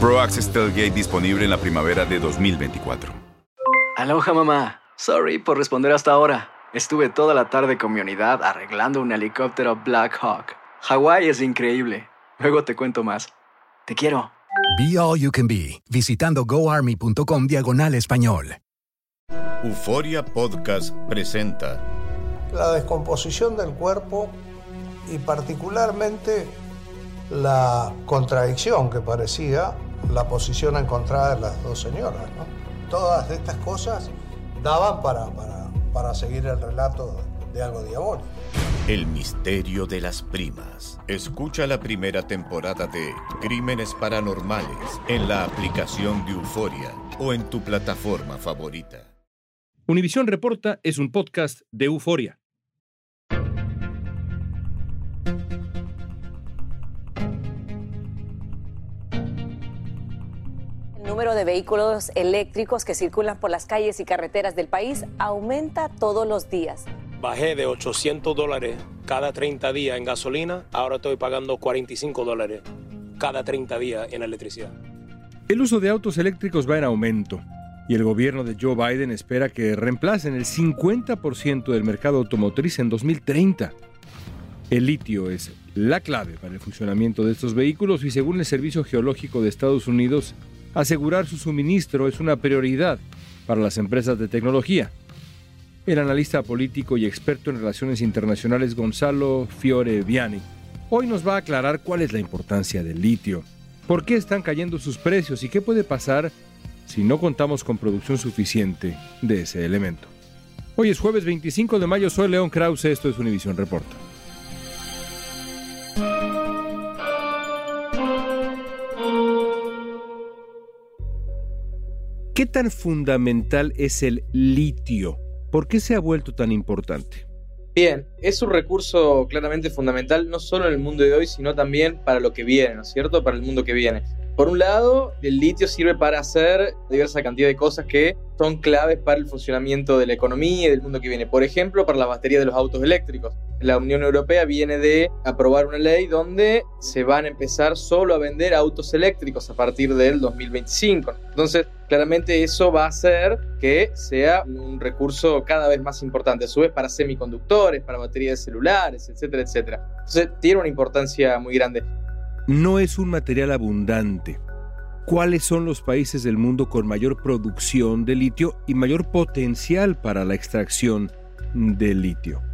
Pro Access Tailgate disponible en la primavera de 2024. Aloha mamá. Sorry por responder hasta ahora. Estuve toda la tarde con mi unidad arreglando un helicóptero Black Hawk. Hawái es increíble. Luego te cuento más. Te quiero. Be All You Can Be, visitando goarmy.com diagonal español. Euforia Podcast presenta la descomposición del cuerpo y particularmente la contradicción que parecía la posición encontrada de las dos señoras. ¿no? Todas estas cosas daban para, para, para seguir el relato de algo diabólico. El misterio de las primas. Escucha la primera temporada de Crímenes Paranormales en la aplicación de Euforia o en tu plataforma favorita. Univisión Reporta es un podcast de euforia. Número de vehículos eléctricos que circulan por las calles y carreteras del país aumenta todos los días. Bajé de 800 dólares cada 30 días en gasolina, ahora estoy pagando 45 dólares cada 30 días en electricidad. El uso de autos eléctricos va en aumento y el gobierno de Joe Biden espera que reemplacen el 50% del mercado automotriz en 2030. El litio es la clave para el funcionamiento de estos vehículos y según el Servicio Geológico de Estados Unidos, asegurar su suministro es una prioridad para las empresas de tecnología. El analista político y experto en relaciones internacionales Gonzalo Fiore Viani hoy nos va a aclarar cuál es la importancia del litio, por qué están cayendo sus precios y qué puede pasar si no contamos con producción suficiente de ese elemento. Hoy es jueves 25 de mayo, soy León Krause, esto es Univisión Reporta. ¿Qué tan fundamental es el litio? ¿Por qué se ha vuelto tan importante? Bien, es un recurso claramente fundamental no solo en el mundo de hoy, sino también para lo que viene, ¿no es cierto? Para el mundo que viene. Por un lado, el litio sirve para hacer diversa cantidad de cosas que son claves para el funcionamiento de la economía y del mundo que viene. Por ejemplo, para la batería de los autos eléctricos. La Unión Europea viene de aprobar una ley donde se van a empezar solo a vender autos eléctricos a partir del 2025. Entonces, claramente eso va a hacer que sea un recurso cada vez más importante, a su vez para semiconductores, para baterías celulares, etcétera, etcétera. Entonces, tiene una importancia muy grande no es un material abundante. ¿Cuáles son los países del mundo con mayor producción de litio y mayor potencial para la extracción de litio?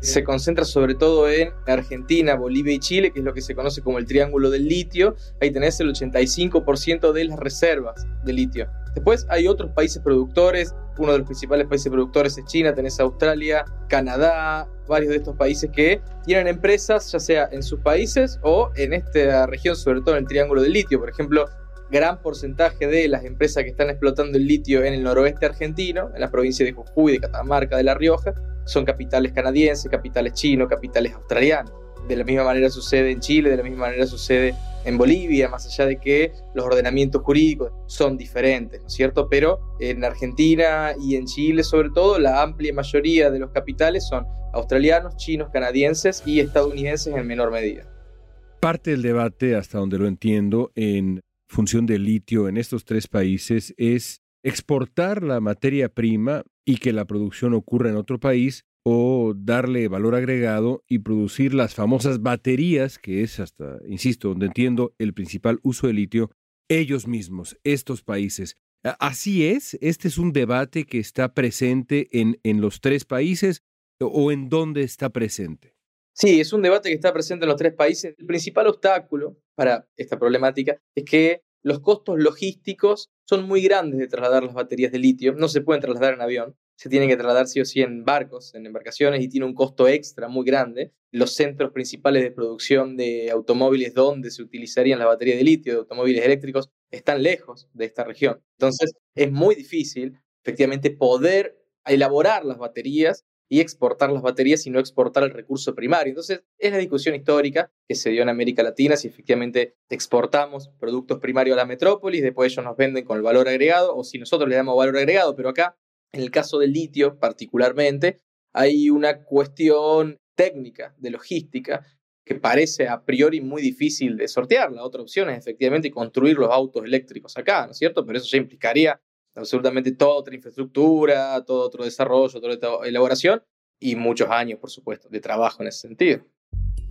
Se concentra sobre todo en Argentina, Bolivia y Chile, que es lo que se conoce como el Triángulo del Litio. Ahí tenés el 85% de las reservas de litio. Después hay otros países productores, uno de los principales países productores es China, tenés Australia, Canadá, varios de estos países que tienen empresas, ya sea en sus países o en esta región, sobre todo en el Triángulo del Litio. Por ejemplo, gran porcentaje de las empresas que están explotando el litio en el noroeste argentino, en la provincia de Jujuy, de Catamarca, de La Rioja, son capitales canadienses, capitales chinos, capitales australianos. De la misma manera sucede en Chile, de la misma manera sucede en Bolivia, más allá de que los ordenamientos jurídicos son diferentes, ¿no es cierto? Pero en Argentina y en Chile sobre todo, la amplia mayoría de los capitales son australianos, chinos, canadienses y estadounidenses en menor medida. Parte del debate, hasta donde lo entiendo, en función del litio en estos tres países es exportar la materia prima y que la producción ocurra en otro país o darle valor agregado y producir las famosas baterías, que es hasta, insisto, donde entiendo el principal uso de litio, ellos mismos, estos países. ¿Así es? ¿Este es un debate que está presente en, en los tres países o en dónde está presente? Sí, es un debate que está presente en los tres países. El principal obstáculo para esta problemática es que los costos logísticos son muy grandes de trasladar las baterías de litio. No se pueden trasladar en avión, se tienen que trasladar sí o sí en barcos, en embarcaciones y tiene un costo extra muy grande. Los centros principales de producción de automóviles donde se utilizarían las baterías de litio, de automóviles eléctricos, están lejos de esta región. Entonces es muy difícil efectivamente poder elaborar las baterías y exportar las baterías y no exportar el recurso primario. Entonces, es la discusión histórica que se dio en América Latina, si efectivamente exportamos productos primarios a la metrópolis, después ellos nos venden con el valor agregado, o si nosotros le damos valor agregado, pero acá, en el caso del litio particularmente, hay una cuestión técnica, de logística, que parece a priori muy difícil de sortear. La otra opción es efectivamente construir los autos eléctricos acá, ¿no es cierto? Pero eso ya implicaría absolutamente toda otra infraestructura, todo otro desarrollo, toda otra elaboración y muchos años, por supuesto, de trabajo en ese sentido.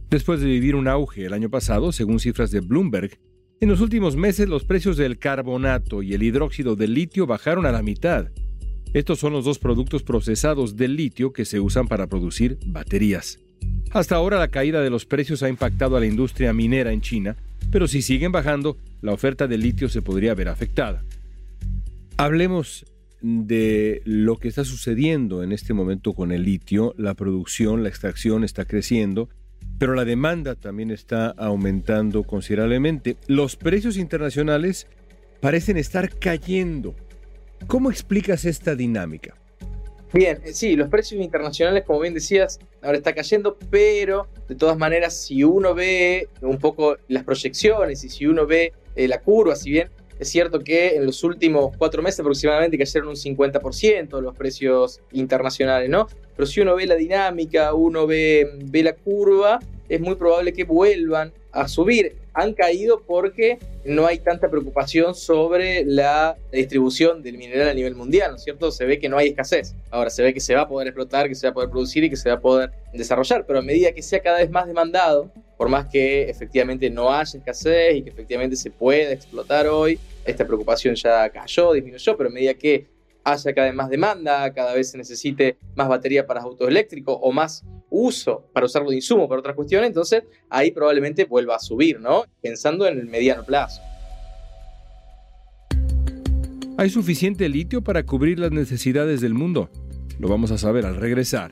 Después de vivir un auge el año pasado, según cifras de Bloomberg, en los últimos meses los precios del carbonato y el hidróxido de litio bajaron a la mitad. Estos son los dos productos procesados del litio que se usan para producir baterías. Hasta ahora la caída de los precios ha impactado a la industria minera en China, pero si siguen bajando, la oferta de litio se podría ver afectada. Hablemos de lo que está sucediendo en este momento con el litio. La producción, la extracción está creciendo, pero la demanda también está aumentando considerablemente. Los precios internacionales parecen estar cayendo. ¿Cómo explicas esta dinámica? Bien, eh, sí, los precios internacionales, como bien decías, ahora está cayendo, pero de todas maneras, si uno ve un poco las proyecciones y si uno ve eh, la curva, si bien es cierto que en los últimos cuatro meses aproximadamente cayeron un 50% los precios internacionales, ¿no? Pero si uno ve la dinámica, uno ve, ve la curva, es muy probable que vuelvan a subir. Han caído porque no hay tanta preocupación sobre la distribución del mineral a nivel mundial, ¿no es cierto? Se ve que no hay escasez. Ahora se ve que se va a poder explotar, que se va a poder producir y que se va a poder desarrollar, pero a medida que sea cada vez más demandado, por más que efectivamente no haya escasez y que efectivamente se pueda explotar hoy, esta preocupación ya cayó, disminuyó, pero a medida que haya cada vez más demanda, cada vez se necesite más batería para autos eléctricos o más uso para usarlo de insumo para otras cuestiones, entonces ahí probablemente vuelva a subir, ¿no? Pensando en el mediano plazo. ¿Hay suficiente litio para cubrir las necesidades del mundo? Lo vamos a saber al regresar.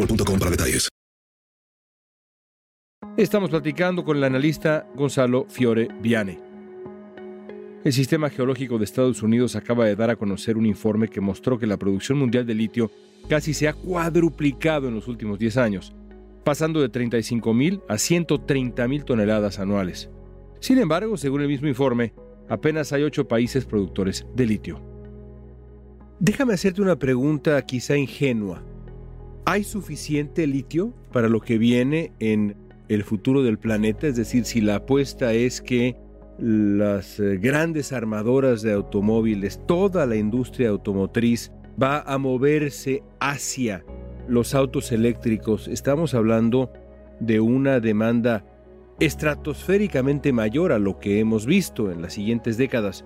boostmobile.com para detalles. Estamos platicando con el analista Gonzalo Fiore Viane. El Sistema Geológico de Estados Unidos acaba de dar a conocer un informe que mostró que la producción mundial de litio casi se ha cuadruplicado en los últimos 10 años, pasando de 35 mil a 130 mil toneladas anuales. Sin embargo, según el mismo informe, apenas hay 8 países productores de litio. Déjame hacerte una pregunta quizá ingenua. ¿Hay suficiente litio para lo que viene en el futuro del planeta? Es decir, si la apuesta es que las eh, grandes armadoras de automóviles, toda la industria automotriz va a moverse hacia los autos eléctricos, estamos hablando de una demanda estratosféricamente mayor a lo que hemos visto en las siguientes décadas.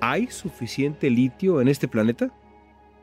¿Hay suficiente litio en este planeta?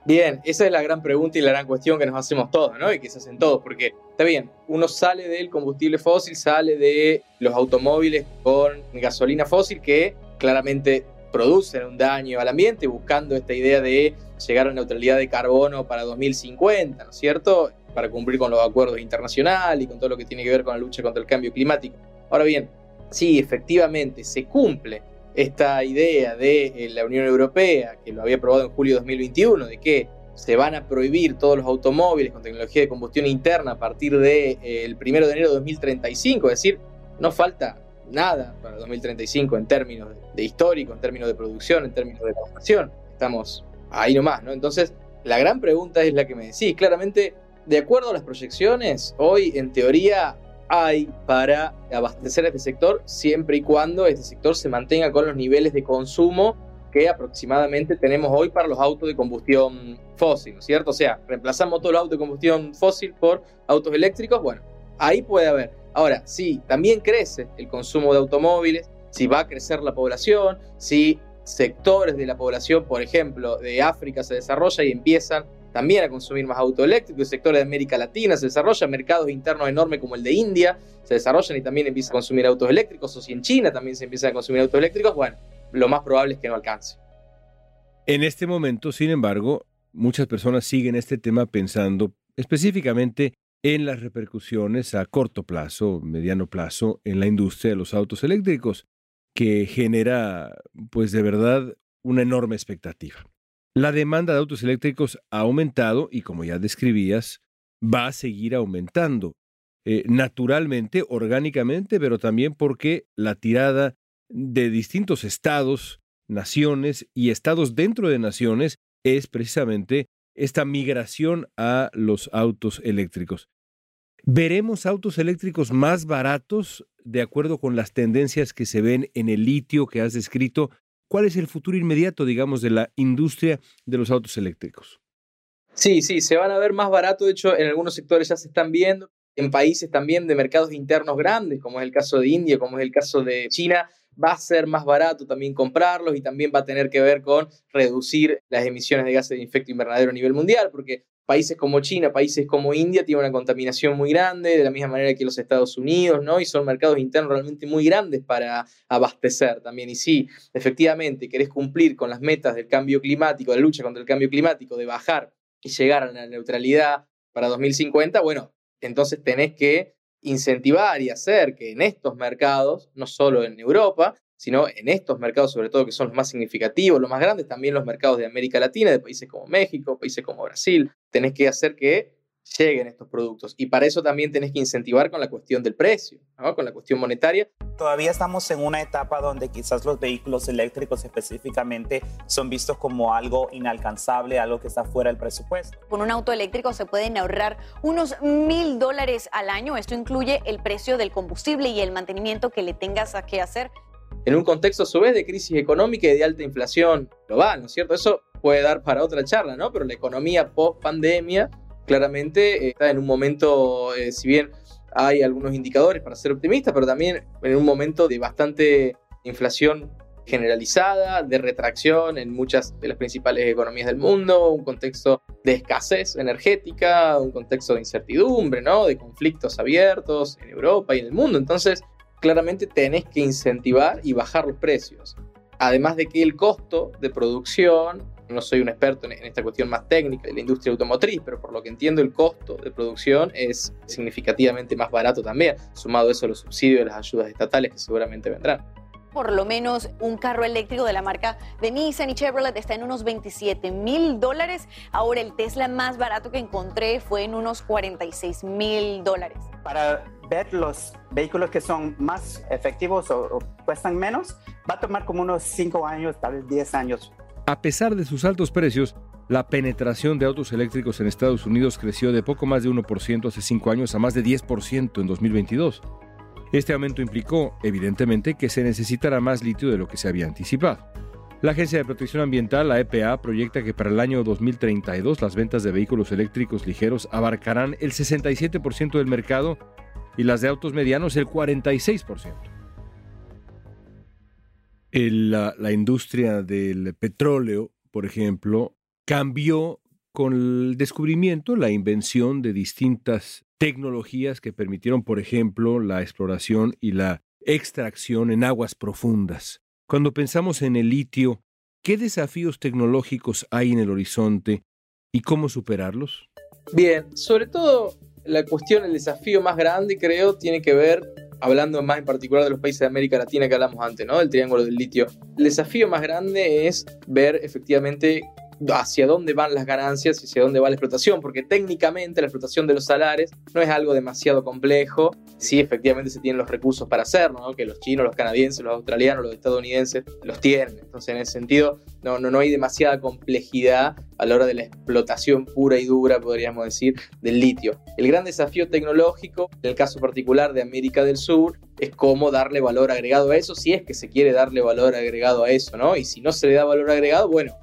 Bien, esa es la gran pregunta y la gran cuestión que nos hacemos todos, ¿no? Y que se hacen todos, porque está bien, uno sale del combustible fósil, sale de los automóviles con gasolina fósil que claramente producen un daño al ambiente, buscando esta idea de llegar a neutralidad de carbono para 2050, ¿no es cierto? Para cumplir con los acuerdos internacionales y con todo lo que tiene que ver con la lucha contra el cambio climático. Ahora bien, sí, efectivamente, se cumple esta idea de eh, la Unión Europea, que lo había aprobado en julio de 2021, de que se van a prohibir todos los automóviles con tecnología de combustión interna a partir del de, eh, 1 de enero de 2035, es decir, no falta nada para 2035 en términos de, histórico, en términos de producción, en términos de formación. Estamos ahí nomás, ¿no? Entonces, la gran pregunta es la que me decís. Claramente, de acuerdo a las proyecciones, hoy en teoría hay para abastecer a este sector siempre y cuando este sector se mantenga con los niveles de consumo que aproximadamente tenemos hoy para los autos de combustión fósil, ¿no es cierto? O sea, reemplazamos todo el auto de combustión fósil por autos eléctricos, bueno, ahí puede haber. Ahora, si también crece el consumo de automóviles, si va a crecer la población, si sectores de la población, por ejemplo, de África se desarrolla y empiezan también a consumir más auto eléctrico, el sector de América Latina se desarrolla, mercados internos enormes como el de India se desarrollan y también empiezan a consumir autos eléctricos, o si en China también se empiezan a consumir autos eléctricos, bueno, lo más probable es que no alcance. En este momento, sin embargo, muchas personas siguen este tema pensando específicamente en las repercusiones a corto plazo, mediano plazo, en la industria de los autos eléctricos, que genera, pues de verdad, una enorme expectativa. La demanda de autos eléctricos ha aumentado y como ya describías, va a seguir aumentando. Eh, naturalmente, orgánicamente, pero también porque la tirada de distintos estados, naciones y estados dentro de naciones es precisamente esta migración a los autos eléctricos. ¿Veremos autos eléctricos más baratos de acuerdo con las tendencias que se ven en el litio que has descrito ¿Cuál es el futuro inmediato, digamos, de la industria de los autos eléctricos? Sí, sí, se van a ver más barato. De hecho, en algunos sectores ya se están viendo. En países también de mercados internos grandes, como es el caso de India, como es el caso de China, va a ser más barato también comprarlos y también va a tener que ver con reducir las emisiones de gases de efecto invernadero a nivel mundial, porque países como China, países como India tienen una contaminación muy grande, de la misma manera que los Estados Unidos, ¿no? Y son mercados internos realmente muy grandes para abastecer también. Y sí, efectivamente, querés cumplir con las metas del cambio climático, de lucha contra el cambio climático, de bajar y llegar a la neutralidad para 2050, bueno, entonces tenés que incentivar y hacer que en estos mercados, no solo en Europa, sino en estos mercados sobre todo que son los más significativos, los más grandes, también los mercados de América Latina, de países como México, países como Brasil, tenés que hacer que lleguen estos productos. Y para eso también tenés que incentivar con la cuestión del precio, con la cuestión monetaria. Todavía estamos en una etapa donde quizás los vehículos eléctricos específicamente son vistos como algo inalcanzable, algo que está fuera del presupuesto. Con un auto eléctrico se pueden ahorrar unos mil dólares al año. Esto incluye el precio del combustible y el mantenimiento que le tengas que hacer en un contexto a su vez de crisis económica y de alta inflación global, ¿no es cierto? Eso puede dar para otra charla, ¿no? Pero la economía post pandemia claramente eh, está en un momento, eh, si bien hay algunos indicadores para ser optimistas, pero también en un momento de bastante inflación generalizada, de retracción en muchas de las principales economías del mundo, un contexto de escasez energética, un contexto de incertidumbre, ¿no? De conflictos abiertos en Europa y en el mundo. Entonces, claramente tenés que incentivar y bajar los precios. Además de que el costo de producción, no soy un experto en esta cuestión más técnica de la industria automotriz, pero por lo que entiendo el costo de producción es significativamente más barato también, sumado eso a los subsidios y las ayudas estatales que seguramente vendrán por lo menos un carro eléctrico de la marca de Nissan y Chevrolet está en unos 27 mil dólares. Ahora el Tesla más barato que encontré fue en unos 46 mil dólares. Para ver los vehículos que son más efectivos o, cuestan menos, va a tomar como unos 5 años, tal vez 10 años. A pesar de sus altos precios, la penetración de autos eléctricos en Estados Unidos creció de poco más de 1% hace 5 años a más de 10% en 2022. Este aumento implicó, evidentemente, que se necesitará más litio de lo que se había anticipado. La Agencia de Protección Ambiental, la EPA, proyecta que para el año 2032 las ventas de vehículos eléctricos ligeros abarcarán el 67% del mercado y las de autos medianos el 46%. la, la industria del petróleo, por ejemplo, cambió con el descubrimiento, la invención de distintas tecnologías que permitieron, por ejemplo, la exploración y la extracción en aguas profundas. Cuando pensamos en el litio, ¿qué desafíos tecnológicos hay en el horizonte y cómo superarlos? Bien, sobre todo la cuestión, el desafío más grande, creo, tiene que ver, hablando más en particular de los países de América Latina que hablamos antes, ¿no? El triángulo del litio. El desafío más grande es ver efectivamente hacia dónde van las ganancias y hacia dónde va la explotación, porque técnicamente la explotación de los salares no es algo demasiado complejo, si efectivamente se tienen los recursos para hacerlo, ¿no? que los chinos, los canadienses, los australianos, los estadounidenses los tienen. Entonces, en ese sentido, no, no, no hay demasiada complejidad a la hora de la explotación pura y dura, podríamos decir, del litio. El gran desafío tecnológico, en el caso particular de América del Sur, es cómo darle valor agregado a eso, si es que se quiere darle valor agregado a eso, ¿no? Y si no se le da valor agregado, bueno,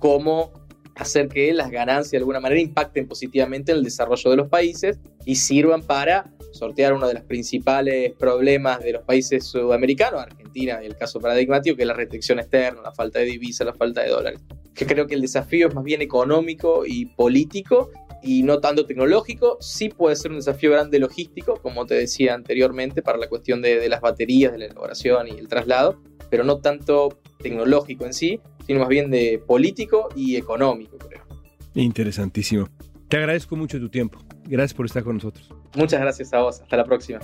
cómo hacer que las ganancias de alguna manera impacten positivamente en el desarrollo de los países y sirvan para sortear uno de los principales problemas de los países sudamericanos, Argentina, el caso paradigmático, que es la restricción externa, la falta de divisas, la falta de dólares. Que creo que el desafío es más bien económico y político y no tanto tecnológico. Sí puede ser un desafío grande logístico, como te decía anteriormente, para la cuestión de, de las baterías, de la elaboración y el traslado, pero no tanto tecnológico en sí, sino más bien de político y económico, creo. Interesantísimo. Te agradezco mucho tu tiempo. Gracias por estar con nosotros. Muchas gracias a vos. Hasta la próxima.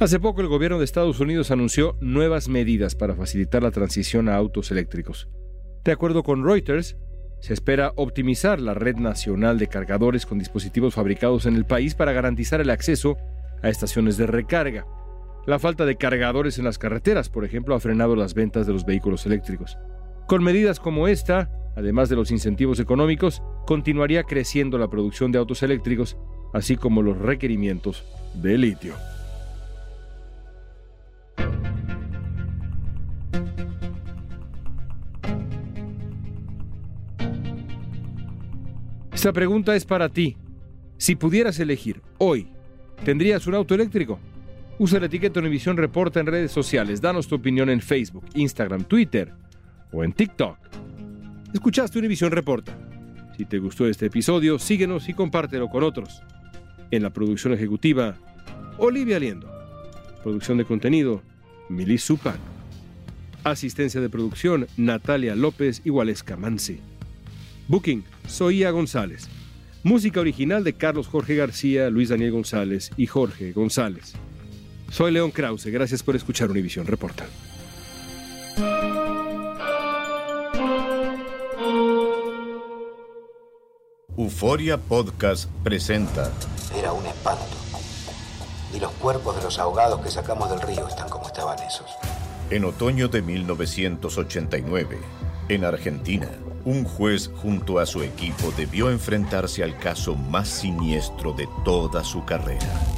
Hace poco el gobierno de Estados Unidos anunció nuevas medidas para facilitar la transición a autos eléctricos. De acuerdo con Reuters, se espera optimizar la red nacional de cargadores con dispositivos fabricados en el país para garantizar el acceso a estaciones de recarga. La falta de cargadores en las carreteras, por ejemplo, ha frenado las ventas de los vehículos eléctricos. Con medidas como esta, además de los incentivos económicos, continuaría creciendo la producción de autos eléctricos, así como los requerimientos de litio. Esta pregunta es para ti. Si pudieras elegir hoy, ¿tendrías un auto eléctrico? Usa la etiqueta Univisión Reporta en redes sociales. Danos tu opinión en Facebook, Instagram, Twitter o en TikTok. Escuchaste Univisión Reporta. Si te gustó este episodio, síguenos y compártelo con otros. En la producción ejecutiva, Olivia Liendo. Producción de contenido, Milis Supac. Asistencia de producción, Natalia López y Waleska Mansi. Booking, Soía González. Música original de Carlos Jorge García, Luis Daniel González y Jorge González. Soy León Krause, gracias por escuchar Univisión Reporta. Euforia Podcast presenta. Era un espanto. Y los cuerpos de los ahogados que sacamos del río están como estaban esos. En otoño de 1989, en Argentina, un juez junto a su equipo debió enfrentarse al caso más siniestro de toda su carrera